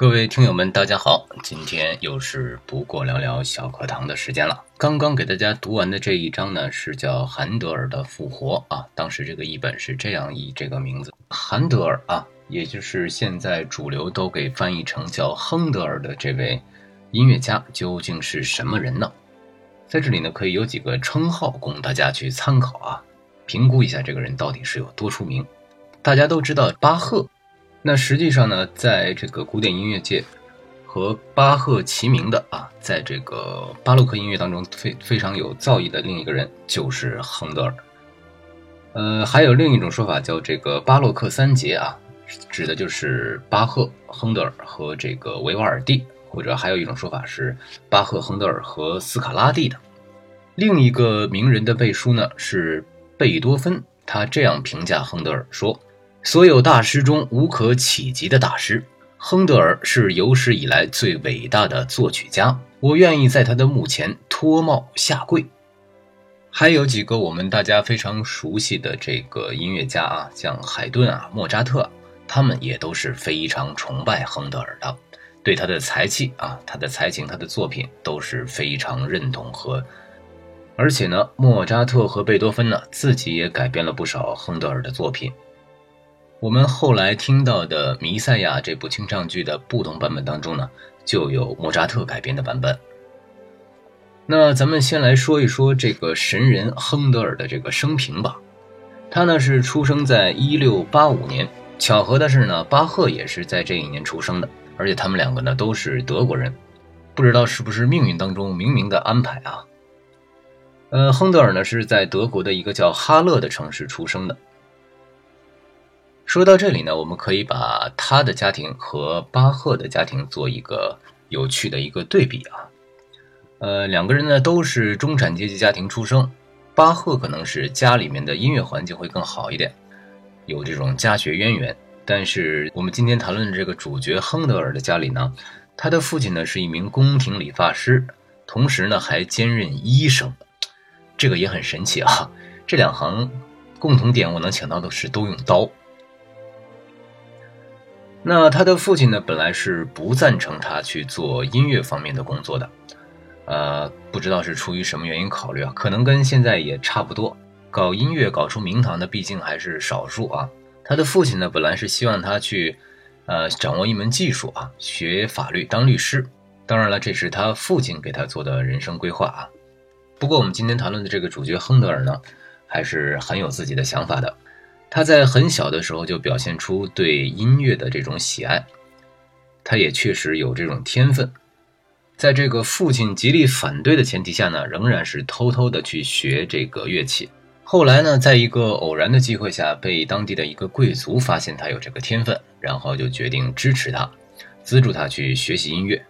各位听友们，大家好！今天又是不过聊聊小课堂的时间了。刚刚给大家读完的这一章呢，是叫韩德尔的复活啊。当时这个译本是这样译这个名字：韩德尔啊，也就是现在主流都给翻译成叫亨德尔的这位音乐家，究竟是什么人呢？在这里呢，可以有几个称号供大家去参考啊，评估一下这个人到底是有多出名。大家都知道巴赫。那实际上呢，在这个古典音乐界，和巴赫齐名的啊，在这个巴洛克音乐当中非非常有造诣的另一个人就是亨德尔。呃，还有另一种说法叫这个巴洛克三杰啊，指的就是巴赫、亨德尔和这个维瓦尔第，或者还有一种说法是巴赫、亨德尔和斯卡拉蒂的。另一个名人的背书呢是贝多芬，他这样评价亨德尔说。所有大师中无可企及的大师，亨德尔是有史以来最伟大的作曲家。我愿意在他的墓前脱帽下跪。还有几个我们大家非常熟悉的这个音乐家啊，像海顿啊、莫扎特，他们也都是非常崇拜亨德尔的，对他的才气啊、他的才情、他的作品都是非常认同和。而且呢，莫扎特和贝多芬呢，自己也改编了不少亨德尔的作品。我们后来听到的《弥赛亚》这部清唱剧的不同版本当中呢，就有莫扎特改编的版本。那咱们先来说一说这个神人亨德尔的这个生平吧。他呢是出生在一六八五年，巧合的是呢，巴赫也是在这一年出生的，而且他们两个呢都是德国人，不知道是不是命运当中冥冥的安排啊？呃，亨德尔呢是在德国的一个叫哈勒的城市出生的。说到这里呢，我们可以把他的家庭和巴赫的家庭做一个有趣的一个对比啊。呃，两个人呢都是中产阶级家庭出生，巴赫可能是家里面的音乐环境会更好一点，有这种家学渊源。但是我们今天谈论的这个主角亨德尔的家里呢，他的父亲呢是一名宫廷理发师，同时呢还兼任医生，这个也很神奇啊。这两行共同点我能想到的是都用刀。那他的父亲呢，本来是不赞成他去做音乐方面的工作的，呃，不知道是出于什么原因考虑啊，可能跟现在也差不多。搞音乐搞出名堂的毕竟还是少数啊。他的父亲呢，本来是希望他去，呃，掌握一门技术啊，学法律当律师。当然了，这是他父亲给他做的人生规划啊。不过我们今天谈论的这个主角亨德尔呢，还是很有自己的想法的。他在很小的时候就表现出对音乐的这种喜爱，他也确实有这种天分。在这个父亲极力反对的前提下呢，仍然是偷偷的去学这个乐器。后来呢，在一个偶然的机会下，被当地的一个贵族发现他有这个天分，然后就决定支持他，资助他去学习音乐。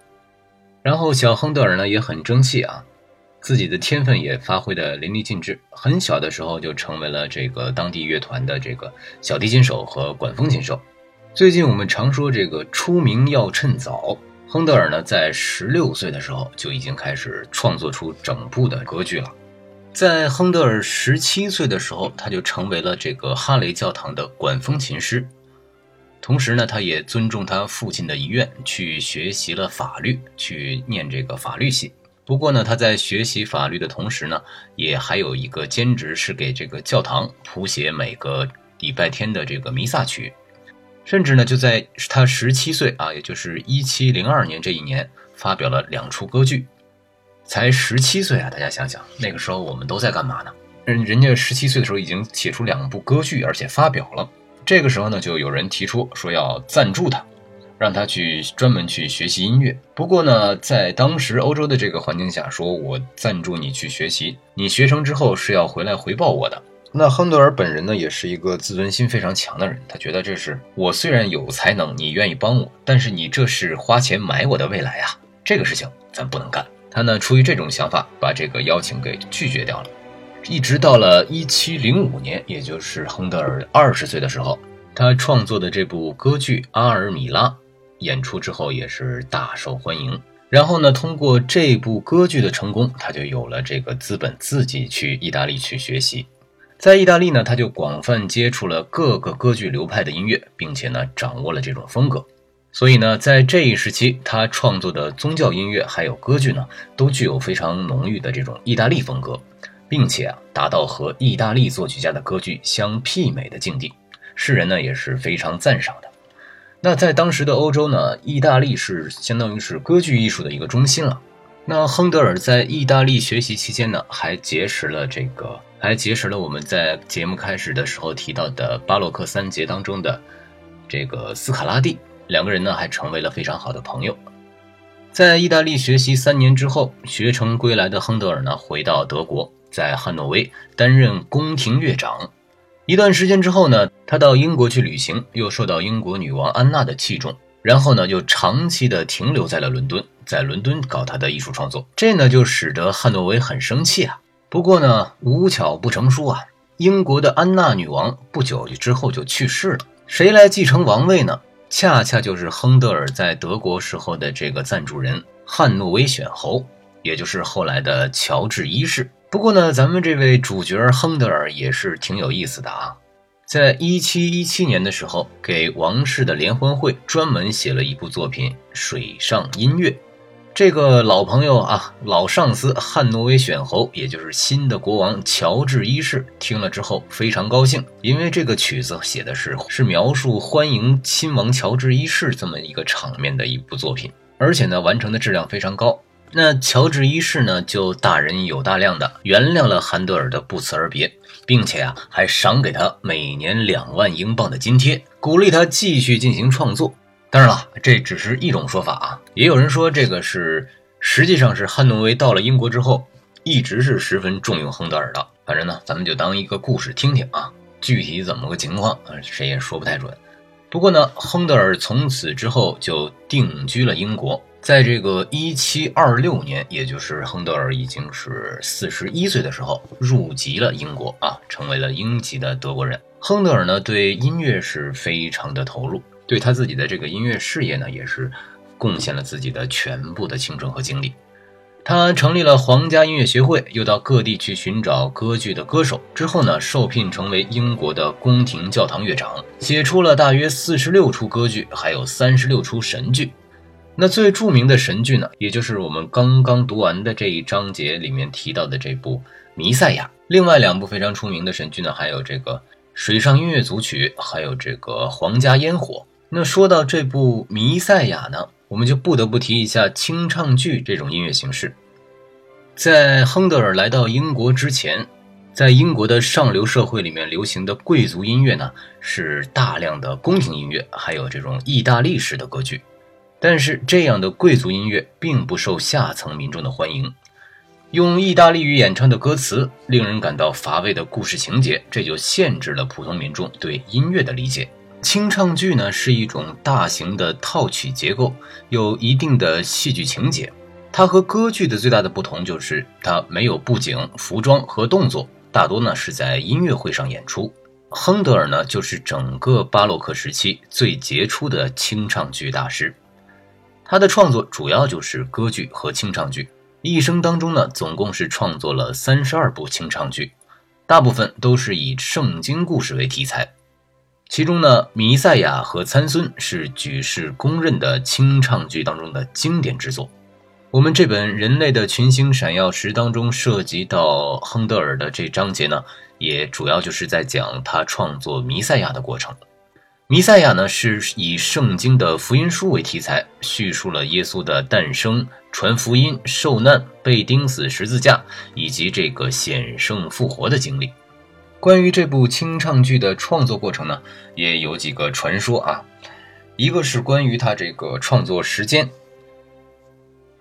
然后小亨德尔呢也很争气啊。自己的天分也发挥的淋漓尽致，很小的时候就成为了这个当地乐团的这个小提琴手和管风琴手。最近我们常说这个出名要趁早，亨德尔呢在十六岁的时候就已经开始创作出整部的歌剧了。在亨德尔十七岁的时候，他就成为了这个哈雷教堂的管风琴师，同时呢，他也尊重他父亲的遗愿，去学习了法律，去念这个法律系。不过呢，他在学习法律的同时呢，也还有一个兼职，是给这个教堂谱写每个礼拜天的这个弥撒曲。甚至呢，就在他十七岁啊，也就是一七零二年这一年，发表了两出歌剧。才十七岁啊，大家想想，那个时候我们都在干嘛呢？人人家十七岁的时候已经写出两部歌剧，而且发表了。这个时候呢，就有人提出说要赞助他。让他去专门去学习音乐。不过呢，在当时欧洲的这个环境下，说我赞助你去学习，你学成之后是要回来回报我的。那亨德尔本人呢，也是一个自尊心非常强的人，他觉得这是我虽然有才能，你愿意帮我，但是你这是花钱买我的未来啊，这个事情咱不能干。他呢，出于这种想法，把这个邀请给拒绝掉了。一直到了一七零五年，也就是亨德尔二十岁的时候，他创作的这部歌剧《阿尔米拉》。演出之后也是大受欢迎，然后呢，通过这部歌剧的成功，他就有了这个资本自己去意大利去学习。在意大利呢，他就广泛接触了各个歌剧流派的音乐，并且呢，掌握了这种风格。所以呢，在这一时期，他创作的宗教音乐还有歌剧呢，都具有非常浓郁的这种意大利风格，并且啊，达到和意大利作曲家的歌剧相媲美的境地，世人呢也是非常赞赏的。那在当时的欧洲呢，意大利是相当于是歌剧艺术的一个中心了。那亨德尔在意大利学习期间呢，还结识了这个，还结识了我们在节目开始的时候提到的巴洛克三杰当中的这个斯卡拉蒂。两个人呢还成为了非常好的朋友。在意大利学习三年之后，学成归来的亨德尔呢回到德国，在汉诺威担任宫廷乐长。一段时间之后呢，他到英国去旅行，又受到英国女王安娜的器重，然后呢又长期的停留在了伦敦，在伦敦搞他的艺术创作。这呢就使得汉诺威很生气啊。不过呢无巧不成书啊，英国的安娜女王不久之后就去世了，谁来继承王位呢？恰恰就是亨德尔在德国时候的这个赞助人汉诺威选侯，也就是后来的乔治一世。不过呢，咱们这位主角亨德尔也是挺有意思的啊，在一七一七年的时候，给王室的联欢会专门写了一部作品《水上音乐》。这个老朋友啊，老上司汉诺威选侯，也就是新的国王乔治一世，听了之后非常高兴，因为这个曲子写的是是描述欢迎亲王乔治一世这么一个场面的一部作品，而且呢，完成的质量非常高。那乔治一世呢，就大人有大量的原谅了韩德尔的不辞而别，并且啊，还赏给他每年两万英镑的津贴，鼓励他继续进行创作。当然了，这只是一种说法啊。也有人说，这个是实际上是汉诺威到了英国之后，一直是十分重用亨德尔的。反正呢，咱们就当一个故事听听啊。具体怎么个情况啊，谁也说不太准。不过呢，亨德尔从此之后就定居了英国。在这个1726年，也就是亨德尔已经是四十一岁的时候，入籍了英国啊，成为了英籍的德国人。亨德尔呢，对音乐是非常的投入。对他自己的这个音乐事业呢，也是贡献了自己的全部的青春和精力。他成立了皇家音乐学会，又到各地去寻找歌剧的歌手。之后呢，受聘成为英国的宫廷教堂乐长，写出了大约四十六出歌剧，还有三十六出神剧。那最著名的神剧呢，也就是我们刚刚读完的这一章节里面提到的这部《弥赛亚》。另外两部非常出名的神剧呢，还有这个《水上音乐组曲》，还有这个《皇家烟火》。那说到这部《弥赛亚》呢，我们就不得不提一下清唱剧这种音乐形式。在亨德尔来到英国之前，在英国的上流社会里面流行的贵族音乐呢，是大量的宫廷音乐，还有这种意大利式的歌剧。但是这样的贵族音乐并不受下层民众的欢迎，用意大利语演唱的歌词，令人感到乏味的故事情节，这就限制了普通民众对音乐的理解。清唱剧呢是一种大型的套曲结构，有一定的戏剧情节。它和歌剧的最大的不同就是它没有布景、服装和动作，大多呢是在音乐会上演出。亨德尔呢就是整个巴洛克时期最杰出的清唱剧大师，他的创作主要就是歌剧和清唱剧。一生当中呢总共是创作了三十二部清唱剧，大部分都是以圣经故事为题材。其中呢，《弥赛亚》和《参孙》是举世公认的清唱剧当中的经典之作。我们这本《人类的群星闪耀时》当中涉及到亨德尔的这章节呢，也主要就是在讲他创作《弥赛亚》的过程。《弥赛亚》呢是以圣经的福音书为题材，叙述了耶稣的诞生、传福音、受难、被钉死十字架以及这个显圣复活的经历。关于这部清唱剧的创作过程呢，也有几个传说啊。一个是关于他这个创作时间，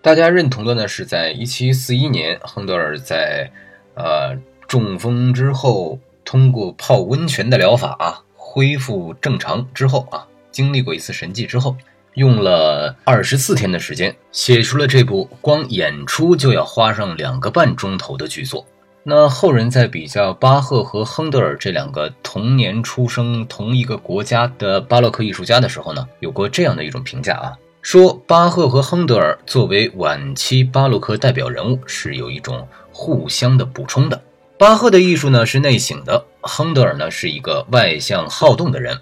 大家认同的呢是在1741年，亨德尔在呃中风之后，通过泡温泉的疗法啊，恢复正常之后啊，经历过一次神迹之后，用了二十四天的时间，写出了这部光演出就要花上两个半钟头的剧作。那后人在比较巴赫和亨德尔这两个同年出生、同一个国家的巴洛克艺术家的时候呢，有过这样的一种评价啊，说巴赫和亨德尔作为晚期巴洛克代表人物是有一种互相的补充的。巴赫的艺术呢是内省的，亨德尔呢是一个外向好动的人。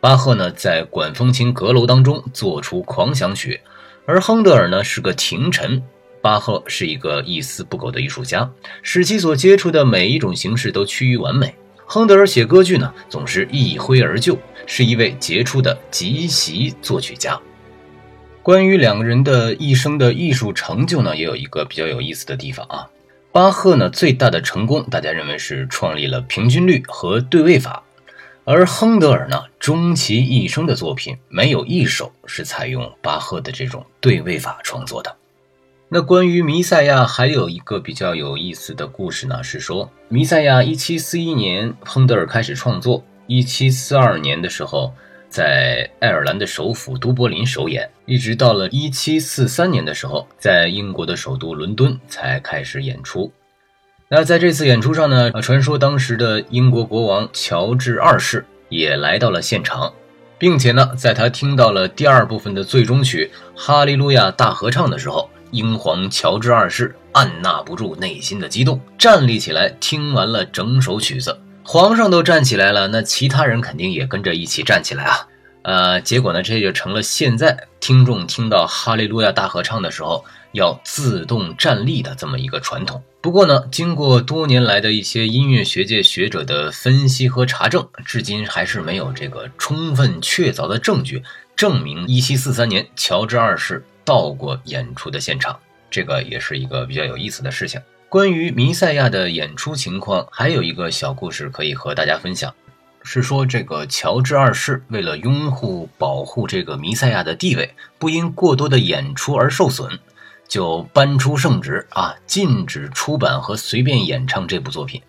巴赫呢在管风琴阁楼当中做出狂想曲，而亨德尔呢是个廷臣。巴赫是一个一丝不苟的艺术家，使其所接触的每一种形式都趋于完美。亨德尔写歌剧呢，总是一挥而就，是一位杰出的即席作曲家。关于两个人的一生的艺术成就呢，也有一个比较有意思的地方啊。巴赫呢最大的成功，大家认为是创立了平均律和对位法，而亨德尔呢，终其一生的作品没有一首是采用巴赫的这种对位法创作的。那关于弥赛亚还有一个比较有意思的故事呢，是说弥赛亚一七四一年亨德尔开始创作，一七四二年的时候在爱尔兰的首府都柏林首演，一直到了一七四三年的时候，在英国的首都伦敦才开始演出。那在这次演出上呢，传说当时的英国国王乔治二世也来到了现场，并且呢，在他听到了第二部分的最终曲《哈利路亚大合唱》的时候。英皇乔治二世按捺不住内心的激动，站立起来，听完了整首曲子。皇上都站起来了，那其他人肯定也跟着一起站起来啊！呃，结果呢，这就成了现在听众听到《哈利路亚大合唱》的时候要自动站立的这么一个传统。不过呢，经过多年来的一些音乐学界学者的分析和查证，至今还是没有这个充分确凿的证据证明1743年乔治二世。到过演出的现场，这个也是一个比较有意思的事情。关于弥赛亚的演出情况，还有一个小故事可以和大家分享，是说这个乔治二世为了拥护、保护这个弥赛亚的地位，不因过多的演出而受损，就搬出圣旨啊，禁止出版和随便演唱这部作品，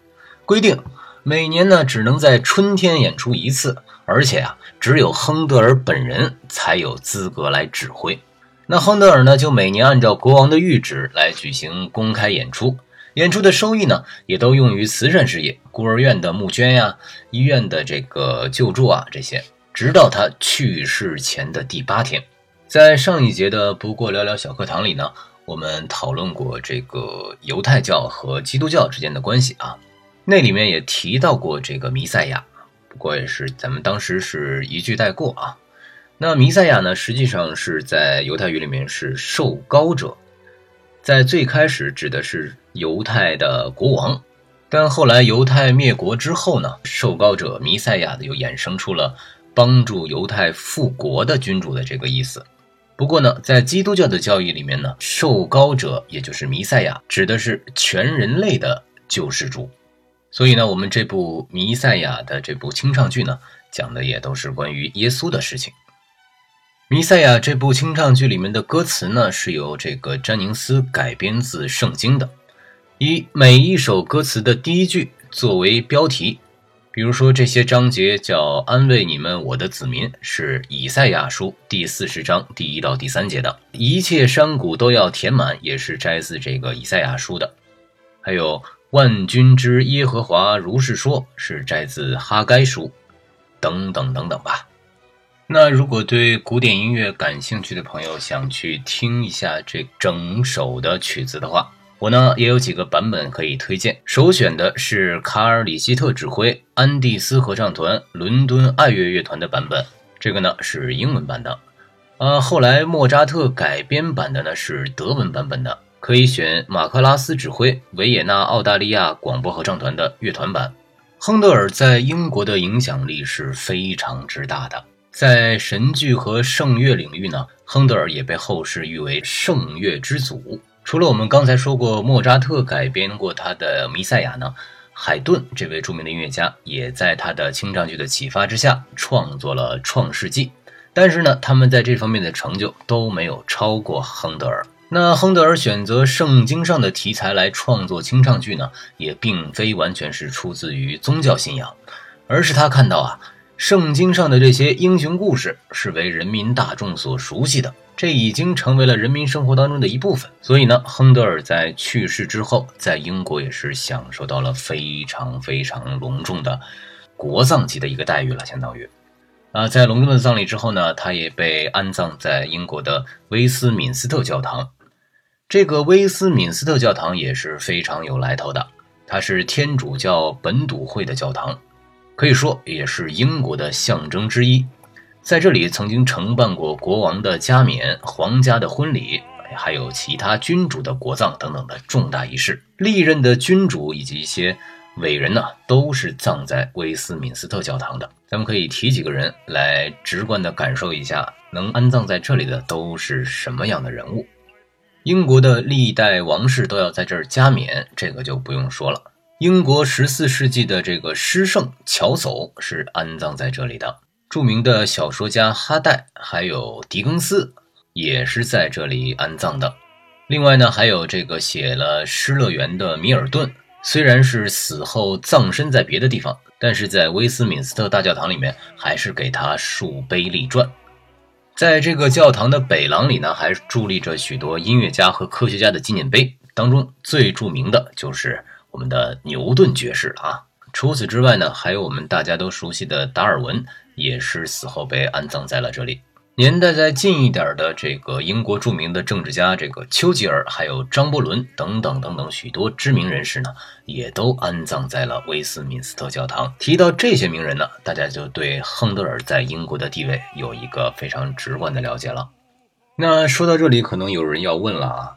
规定每年呢只能在春天演出一次，而且啊，只有亨德尔本人才有资格来指挥。那亨德尔呢，就每年按照国王的谕旨来举行公开演出，演出的收益呢，也都用于慈善事业、孤儿院的募捐呀、医院的这个救助啊这些。直到他去世前的第八天，在上一节的不过聊聊小课堂里呢，我们讨论过这个犹太教和基督教之间的关系啊，那里面也提到过这个弥赛亚，不过也是咱们当时是一句带过啊。那弥赛亚呢，实际上是在犹太语里面是受膏者，在最开始指的是犹太的国王，但后来犹太灭国之后呢，受膏者弥赛亚的又衍生出了帮助犹太复国的君主的这个意思。不过呢，在基督教的教义里面呢，受膏者也就是弥赛亚，指的是全人类的救世主。所以呢，我们这部弥赛亚的这部清唱剧呢，讲的也都是关于耶稣的事情。弥赛亚这部清唱剧里面的歌词呢，是由这个詹宁斯改编自圣经的，以每一首歌词的第一句作为标题。比如说这些章节叫“安慰你们，我的子民”，是以赛亚书第四十章第一到第三节的；“一切山谷都要填满”，也是摘自这个以赛亚书的；还有“万军之耶和华如是说”，是摘自哈该书，等等等等吧。那如果对古典音乐感兴趣的朋友，想去听一下这整首的曲子的话，我呢也有几个版本可以推荐。首选的是卡尔里希特指挥安第斯合唱团伦敦爱乐乐团的版本，这个呢是英文版的。呃，后来莫扎特改编版的呢是德文版本的，可以选马克拉斯指挥维也纳澳大利亚广播合唱团的乐团版。亨德尔在英国的影响力是非常之大的。在神剧和圣乐领域呢，亨德尔也被后世誉为圣乐之祖。除了我们刚才说过莫扎特改编过他的《弥赛亚》呢，海顿这位著名的音乐家也在他的清唱剧的启发之下创作了《创世纪》。但是呢，他们在这方面的成就都没有超过亨德尔。那亨德尔选择圣经上的题材来创作清唱剧呢，也并非完全是出自于宗教信仰，而是他看到啊。圣经上的这些英雄故事是为人民大众所熟悉的，这已经成为了人民生活当中的一部分。所以呢，亨德尔在去世之后，在英国也是享受到了非常非常隆重的国葬级的一个待遇了，相当于。啊，在隆重的葬礼之后呢，他也被安葬在英国的威斯敏斯特教堂。这个威斯敏斯特教堂也是非常有来头的，它是天主教本笃会的教堂。可以说也是英国的象征之一。在这里曾经承办过国王的加冕、皇家的婚礼，还有其他君主的国葬等等的重大仪式。历任的君主以及一些伟人呢，都是葬在威斯敏斯特教堂的。咱们可以提几个人来直观的感受一下，能安葬在这里的都是什么样的人物。英国的历代王室都要在这儿加冕，这个就不用说了。英国十四世纪的这个诗圣乔叟是安葬在这里的，著名的小说家哈代还有狄更斯也是在这里安葬的。另外呢，还有这个写了《失乐园》的米尔顿，虽然是死后葬身在别的地方，但是在威斯敏斯特大教堂里面还是给他树碑立传。在这个教堂的北廊里呢，还伫立着许多音乐家和科学家的纪念碑，当中最著名的就是我们的牛顿爵士啊。除此之外呢，还有我们大家都熟悉的达尔文，也是死后被安葬在了这里。年代再近一点的这个英国著名的政治家，这个丘吉尔，还有张伯伦等等等等许多知名人士呢，也都安葬在了威斯敏斯特教堂。提到这些名人呢，大家就对亨德尔在英国的地位有一个非常直观的了解了。那说到这里，可能有人要问了啊，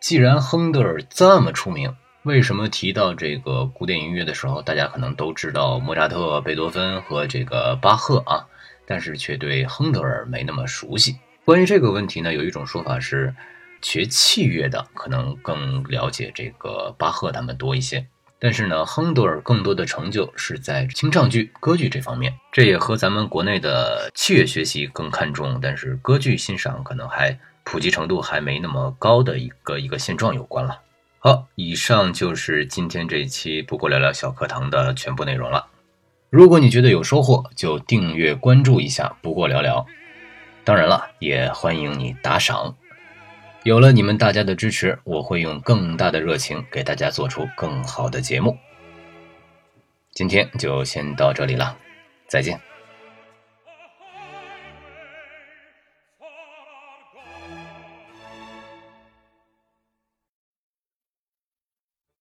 既然亨德尔这么出名，为什么提到这个古典音乐的时候，大家可能都知道莫扎特、贝多芬和这个巴赫啊？但是却对亨德尔没那么熟悉。关于这个问题呢，有一种说法是，学器乐的可能更了解这个巴赫他们多一些。但是呢，亨德尔更多的成就是在清唱剧、歌剧这方面，这也和咱们国内的器乐学习更看重，但是歌剧欣赏可能还普及程度还没那么高的一个一个现状有关了。好，以上就是今天这一期不过聊聊小课堂的全部内容了。如果你觉得有收获，就订阅关注一下。不过聊聊，当然了，也欢迎你打赏。有了你们大家的支持，我会用更大的热情给大家做出更好的节目。今天就先到这里了，再见。